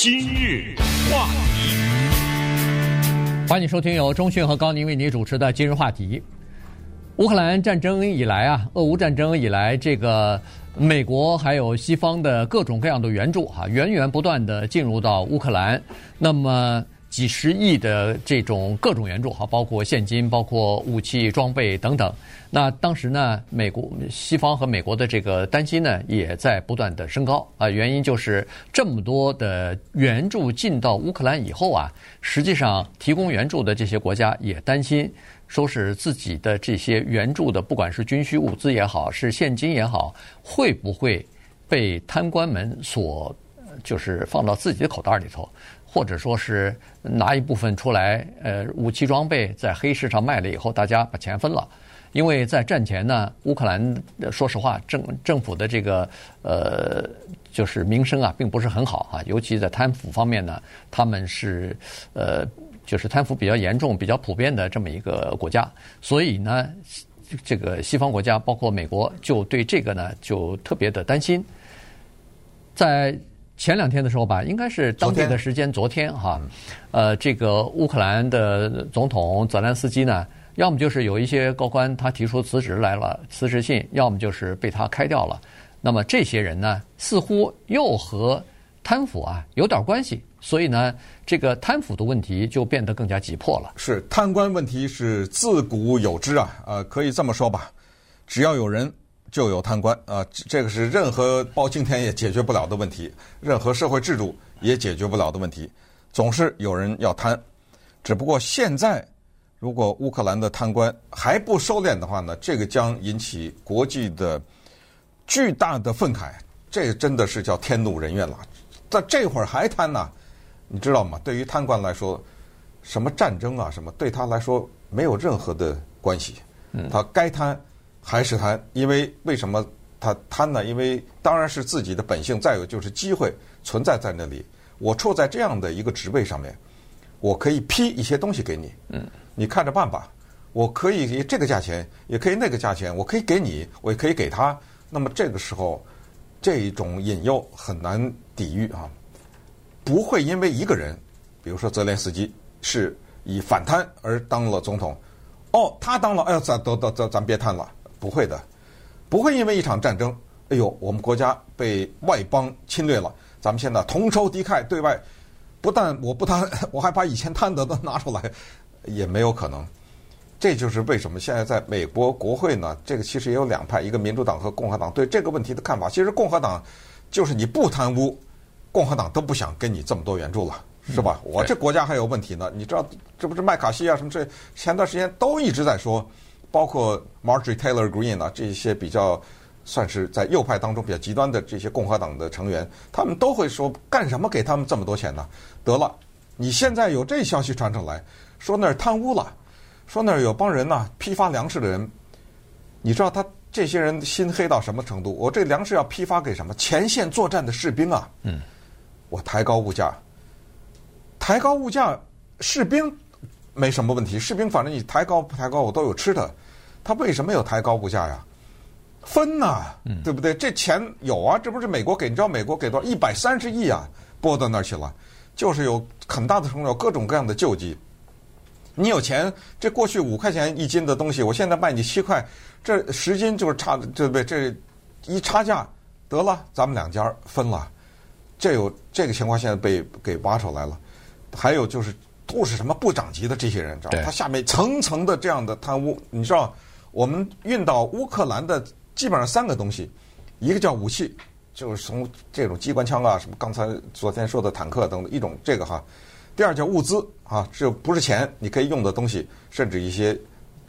今日话题，欢迎收听由中讯和高宁为您主持的《今日话题》。乌克兰战争以来啊，俄乌战争以来，这个美国还有西方的各种各样的援助哈、源源不断的进入到乌克兰。那么。几十亿的这种各种援助，哈，包括现金、包括武器装备等等。那当时呢，美国、西方和美国的这个担心呢，也在不断的升高啊。原因就是这么多的援助进到乌克兰以后啊，实际上提供援助的这些国家也担心，说是自己的这些援助的，不管是军需物资也好，是现金也好，会不会被贪官们所就是放到自己的口袋里头？或者说是拿一部分出来，呃，武器装备在黑市上卖了以后，大家把钱分了。因为在战前呢，乌克兰说实话，政政府的这个呃，就是名声啊，并不是很好啊，尤其在贪腐方面呢，他们是呃，就是贪腐比较严重、比较普遍的这么一个国家。所以呢，这个西方国家，包括美国，就对这个呢，就特别的担心，在。前两天的时候吧，应该是当地的时间，昨天哈，呃，这个乌克兰的总统泽连斯基呢，要么就是有一些高官他提出辞职来了，辞职信，要么就是被他开掉了。那么这些人呢，似乎又和贪腐啊有点关系，所以呢，这个贪腐的问题就变得更加急迫了。是贪官问题是自古有之啊，呃，可以这么说吧，只要有人。就有贪官啊，这个是任何包青天也解决不了的问题，任何社会制度也解决不了的问题，总是有人要贪。只不过现在，如果乌克兰的贪官还不收敛的话呢，这个将引起国际的巨大的愤慨，这真的是叫天怒人怨了。在这会儿还贪呢，你知道吗？对于贪官来说，什么战争啊，什么对他来说没有任何的关系，他该贪。还是贪，因为为什么他贪呢？因为当然是自己的本性，再有就是机会存在在那里。我处在这样的一个职位上面，我可以批一些东西给你，嗯，你看着办吧。我可以以这个价钱，也可以那个价钱，我可以给你，我也可以给他。那么这个时候，这种引诱很难抵御啊，不会因为一个人，比如说泽连斯基是以反贪而当了总统，哦，他当了，哎呦，咱得得得，咱别贪了。不会的，不会因为一场战争，哎呦，我们国家被外邦侵略了，咱们现在同仇敌忾，对外不但我不贪，我还把以前贪得的拿出来，也没有可能。这就是为什么现在在美国国会呢，这个其实也有两派，一个民主党和共和党对这个问题的看法。其实共和党就是你不贪污，共和党都不想给你这么多援助了，是吧？我这国家还有问题呢，你知道这不是麦卡锡啊什么这前段时间都一直在说。包括 Marjorie Taylor Greene 啊，这些比较算是在右派当中比较极端的这些共和党的成员，他们都会说：干什么给他们这么多钱呢？得了，你现在有这消息传出来，说那儿贪污了，说那儿有帮人呐批发粮食的人，你知道他这些人心黑到什么程度？我这粮食要批发给什么前线作战的士兵啊？嗯，我抬高物价，抬高物价，士兵。没什么问题，士兵反正你抬高不抬高，我都有吃的。他为什么有抬高物价呀？分呐、啊，对不对？这钱有啊，这不是美国给？你知道美国给多少？一百三十亿啊，拨到那儿去了，就是有很大的程度，有各种各样的救济。你有钱，这过去五块钱一斤的东西，我现在卖你七块，这十斤就是差，对不对？这一差价得了，咱们两家分了。这有这个情况，现在被给挖出来了。还有就是。都是什么部长级的这些人，知道他下面层层的这样的贪污，你知道，我们运到乌克兰的基本上三个东西，一个叫武器，就是从这种机关枪啊，什么刚才昨天说的坦克等等一种这个哈。第二叫物资啊，这不是钱，你可以用的东西，甚至一些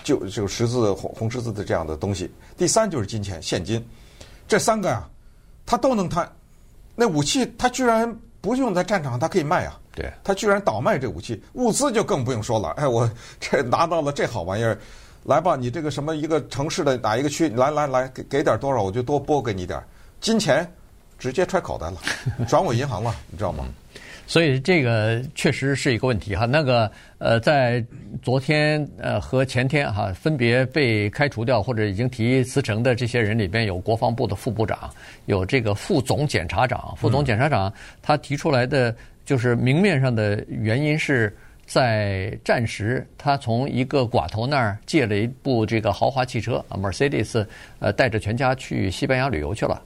就就十字红红十字的这样的东西。第三就是金钱现金，这三个呀、啊，他都能贪。那武器他居然不用在战场，他可以卖啊。对，他居然倒卖这武器，物资就更不用说了。哎，我这拿到了这好玩意儿，来吧，你这个什么一个城市的哪一个区，来来来，给给点多少，我就多拨给你点金钱，直接揣口袋了，转我银行了，你知道吗？所以这个确实是一个问题哈。那个呃，在昨天呃和前天哈，分别被开除掉或者已经提辞呈的这些人里边，有国防部的副部长，有这个副总检察长，副总检察长他提出来的。就是明面上的原因是在战时，他从一个寡头那儿借了一部这个豪华汽车啊，Mercedes，呃，带着全家去西班牙旅游去了，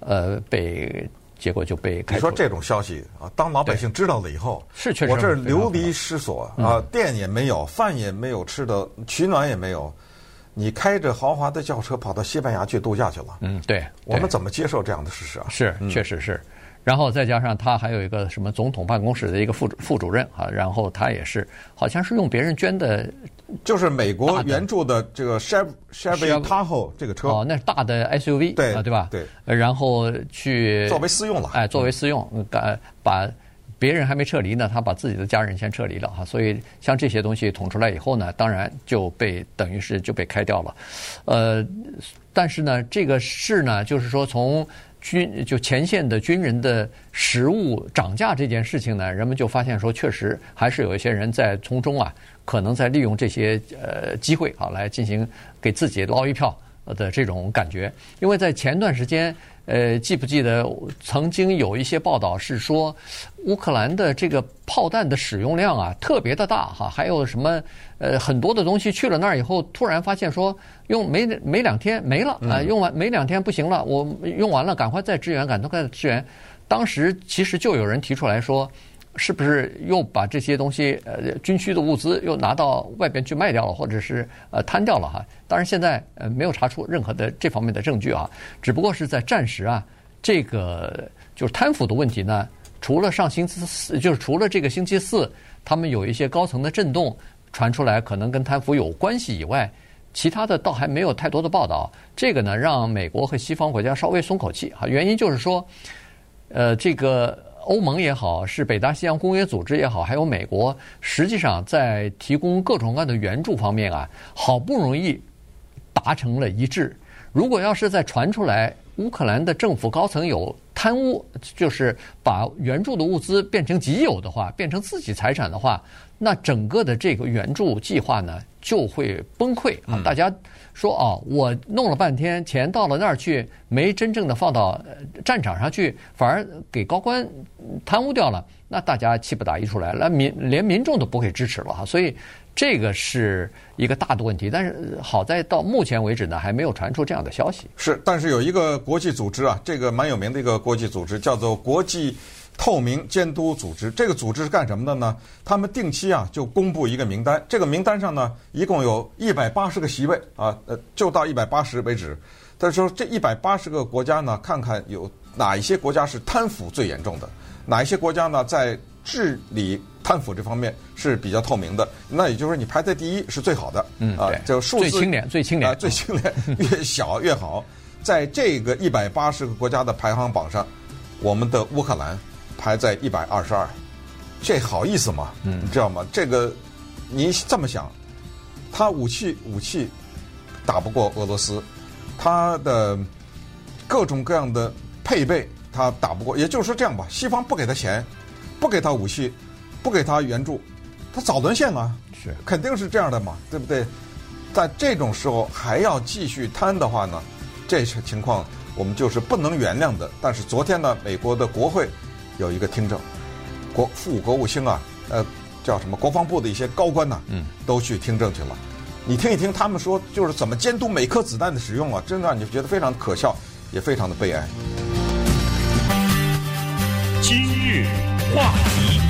呃，被结果就被开除。你说这种消息啊，当老百姓知道了以后，是确实，我这流离失所啊，店也没有，饭也没有吃的，取暖也没有。你开着豪华的轿车跑到西班牙去度假去了？嗯，对。我们怎么接受这样的事实啊？是，确实是。然后再加上他还有一个什么总统办公室的一个副副主任啊，然后他也是好像是用别人捐的，就是美国援助的这个 Chevy Tahoe 这个车哦，那是大的 SUV 对啊，对吧？对，然后去作为私用了，哎，作为私用，把把别人还没撤离呢，他把自己的家人先撤离了哈，所以像这些东西捅出来以后呢，当然就被等于是就被开掉了，呃，但是呢，这个事呢，就是说从。军就前线的军人的食物涨价这件事情呢，人们就发现说，确实还是有一些人在从中啊，可能在利用这些呃机会啊，来进行给自己捞一票的这种感觉。因为在前段时间，呃，记不记得曾经有一些报道是说，乌克兰的这个炮弹的使用量啊特别的大哈，还有什么呃很多的东西去了那儿以后，突然发现说用没没两天没了啊，用完没两天不行了，我用完了赶快再支援，赶快再支援。当时其实就有人提出来说。是不是又把这些东西呃军需的物资又拿到外边去卖掉了，或者是呃摊掉了哈？当然现在呃没有查出任何的这方面的证据啊，只不过是在战时啊，这个就是贪腐的问题呢，除了上星期四，就是除了这个星期四，他们有一些高层的震动传出来，可能跟贪腐有关系以外，其他的倒还没有太多的报道。这个呢，让美国和西方国家稍微松口气哈，原因就是说，呃这个。欧盟也好，是北大西洋公约组织也好，还有美国，实际上在提供各种各样的援助方面啊，好不容易达成了一致。如果要是。再传出来乌克兰的政府高层有贪污，就是。把援助的物资变成己有的话，变成自己财产的话，那整个的这个援助计划呢就会崩溃啊！大家。说哦，我弄了半天，钱到了那儿去，没真正的放到战场上去，反而给高官贪污掉了，那大家气不打一处来，那民连民众都不会支持了哈，所以这个是一个大的问题。但是好在到目前为止呢，还没有传出这样的消息。是，但是有一个国际组织啊，这个蛮有名的一个国际组织，叫做国际。透明监督组织，这个组织是干什么的呢？他们定期啊就公布一个名单，这个名单上呢一共有一百八十个席位啊，呃，就到一百八十为止。他说这一百八十个国家呢，看看有哪一些国家是贪腐最严重的，哪一些国家呢在治理贪腐这方面是比较透明的。那也就是说，你排在第一是最好的，嗯，啊，就数字最清廉，最清廉，最清廉，越小越好。在这个一百八十个国家的排行榜上，我们的乌克兰。排在一百二十二，这好意思吗？嗯，你知道吗？这个，你这么想，他武器武器打不过俄罗斯，他的各种各样的配备他打不过，也就是说这样吧，西方不给他钱，不给他武器，不给他援助，他早沦陷了，是肯定是这样的嘛，对不对？在这种时候还要继续贪的话呢，这些情况我们就是不能原谅的。但是昨天呢，美国的国会。有一个听证，国副国务卿啊，呃，叫什么？国防部的一些高官呢、啊，嗯，都去听证去了。你听一听他们说，就是怎么监督每颗子弹的使用啊，真的让你觉得非常可笑，也非常的悲哀。今日话题。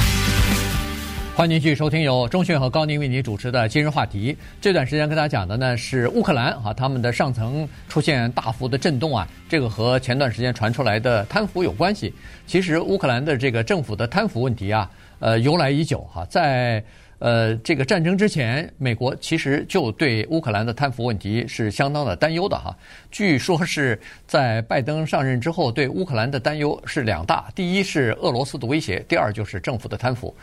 欢迎继续收听由钟迅和高宁为您主持的今日话题。这段时间跟大家讲的呢是乌克兰啊，他们的上层出现大幅的震动啊，这个和前段时间传出来的贪腐有关系。其实乌克兰的这个政府的贪腐问题啊，呃，由来已久哈，在呃这个战争之前，美国其实就对乌克兰的贪腐问题是相当的担忧的哈。据说是在拜登上任之后，对乌克兰的担忧是两大：第一是俄罗斯的威胁，第二就是政府的贪腐。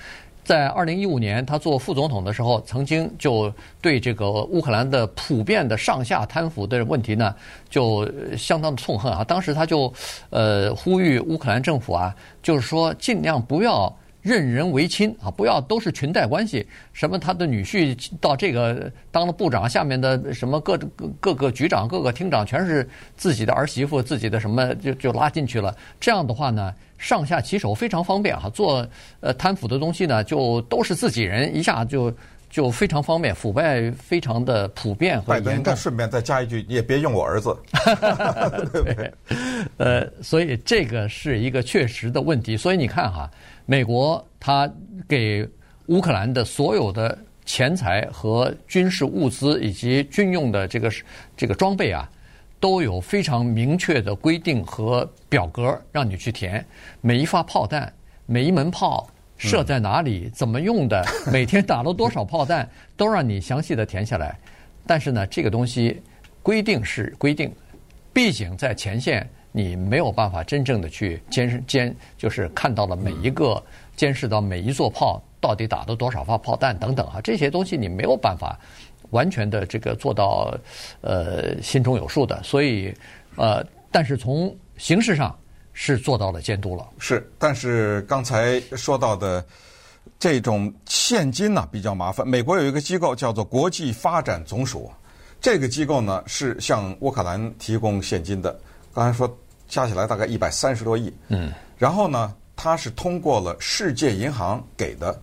在二零一五年，他做副总统的时候，曾经就对这个乌克兰的普遍的上下贪腐的问题呢，就相当的痛恨啊。当时他就呃呼吁乌克兰政府啊，就是说尽量不要任人唯亲啊，不要都是裙带关系。什么他的女婿到这个当了部长，下面的什么各各各个局长、各个厅长全是自己的儿媳妇、自己的什么就就拉进去了。这样的话呢，上下其手非常方便啊。做呃贪腐的东西呢，就都是自己人，一下就。就非常方便，腐败非常的普遍和严重。拜登再顺便再加一句，你也别用我儿子，对 不对？呃，所以这个是一个确实的问题。所以你看哈，美国他给乌克兰的所有的钱财和军事物资以及军用的这个这个装备啊，都有非常明确的规定和表格让你去填，每一发炮弹，每一门炮。设在哪里？怎么用的？每天打了多少炮弹？都让你详细的填下来。但是呢，这个东西规定是规定，毕竟在前线，你没有办法真正的去监视监，就是看到了每一个监视到每一座炮到底打了多少发炮弹等等啊，这些东西你没有办法完全的这个做到呃心中有数的。所以呃，但是从形式上。是做到了监督了，是，但是刚才说到的这种现金呢，比较麻烦。美国有一个机构叫做国际发展总署，这个机构呢是向乌克兰提供现金的。刚才说加起来大概一百三十多亿，嗯，然后呢，它是通过了世界银行给的，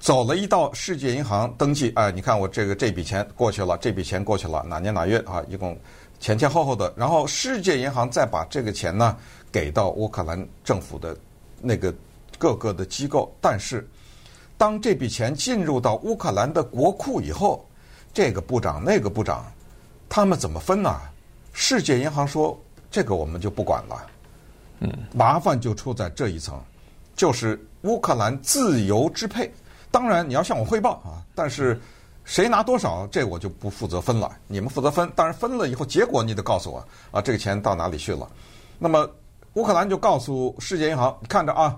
走了一道世界银行登记，哎，你看我这个这笔钱过去了，这笔钱过去了，哪年哪月啊，一共前前后后的，然后世界银行再把这个钱呢。给到乌克兰政府的那个各个的机构，但是当这笔钱进入到乌克兰的国库以后，这个部长那个部长，他们怎么分呢？世界银行说这个我们就不管了，嗯，麻烦就出在这一层，就是乌克兰自由支配。当然你要向我汇报啊，但是谁拿多少，这我就不负责分了，你们负责分。当然分了以后，结果你得告诉我啊，这个钱到哪里去了？那么。乌克兰就告诉世界银行：“你看着啊，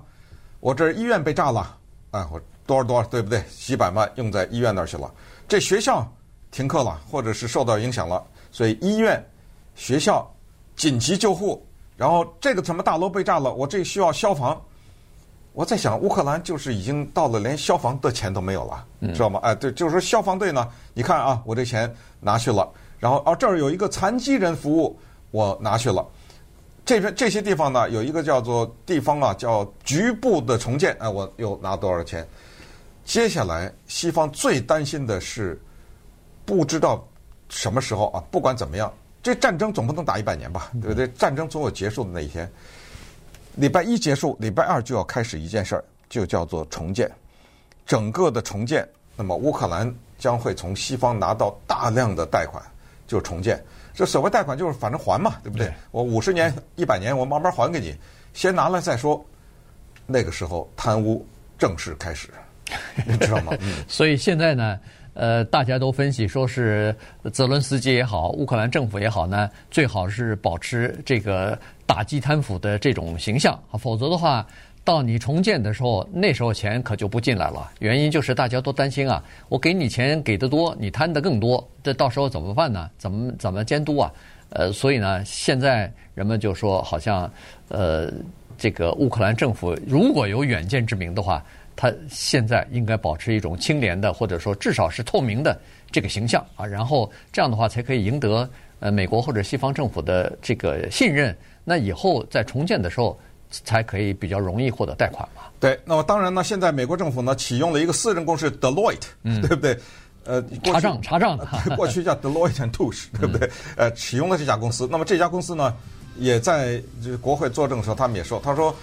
我这医院被炸了，啊，我多少多少，对不对？几百万用在医院那儿去了。这学校停课了，或者是受到影响了，所以医院、学校紧急救护。然后这个什么大楼被炸了，我这需要消防。我在想，乌克兰就是已经到了连消防的钱都没有了，知道吗？哎，对，就是说消防队呢，你看啊，我这钱拿去了。然后哦，这儿有一个残疾人服务，我拿去了。”这边这些地方呢，有一个叫做地方啊，叫局部的重建。哎，我又拿多少钱？接下来，西方最担心的是，不知道什么时候啊，不管怎么样，这战争总不能打一百年吧？对不对？战争总有结束的那一天。礼拜一结束，礼拜二就要开始一件事儿，就叫做重建。整个的重建，那么乌克兰将会从西方拿到大量的贷款，就重建。这所谓贷款就是反正还嘛，对不对？对，我五十年、一百年，我慢慢还给你，先拿来再说。那个时候贪污正式开始，你知道吗？嗯。所以现在呢，呃，大家都分析说是泽伦斯基也好，乌克兰政府也好呢，最好是保持这个打击贪腐的这种形象啊，否则的话。到你重建的时候，那时候钱可就不进来了。原因就是大家都担心啊，我给你钱给得多，你贪得更多，这到时候怎么办呢？怎么怎么监督啊？呃，所以呢，现在人们就说，好像呃，这个乌克兰政府如果有远见之明的话，他现在应该保持一种清廉的，或者说至少是透明的这个形象啊，然后这样的话才可以赢得呃美国或者西方政府的这个信任。那以后在重建的时候。才可以比较容易获得贷款嘛？对，那么当然呢，现在美国政府呢启用了一个私人公司 Deloitte，嗯，对不对？呃，查账查账的，过去叫 Deloitte and Touche，对不对？呃，启用了这家公司。那么这家公司呢，也在这国会作证的时候，他们也说，他说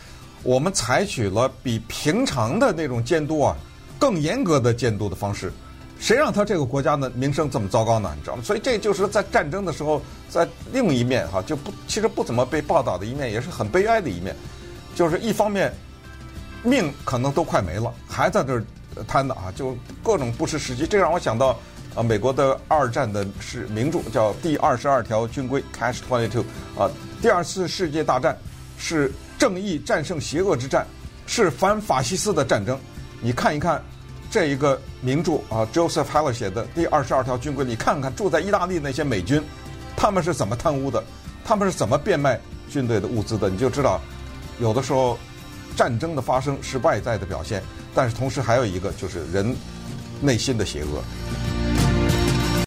我们采取了比平常的那种监督啊更严格的监督的方式。谁让他这个国家的名声这么糟糕呢？你知道吗？所以这就是在战争的时候，在另一面哈就不其实不怎么被报道的一面，也是很悲哀的一面。就是一方面，命可能都快没了，还在这儿贪的啊，就各种不失时机。这让我想到啊，美国的二战的是名著叫《第二十二条军规》Cash Twenty Two） 啊，第二次世界大战是正义战胜邪恶之战，是反法西斯的战争。你看一看这一个名著啊，Joseph Heller 写的《第二十二条军规》，你看看住在意大利那些美军，他们是怎么贪污的，他们是怎么变卖军队的物资的，你就知道。有的时候，战争的发生是外在的表现，但是同时还有一个就是人内心的邪恶。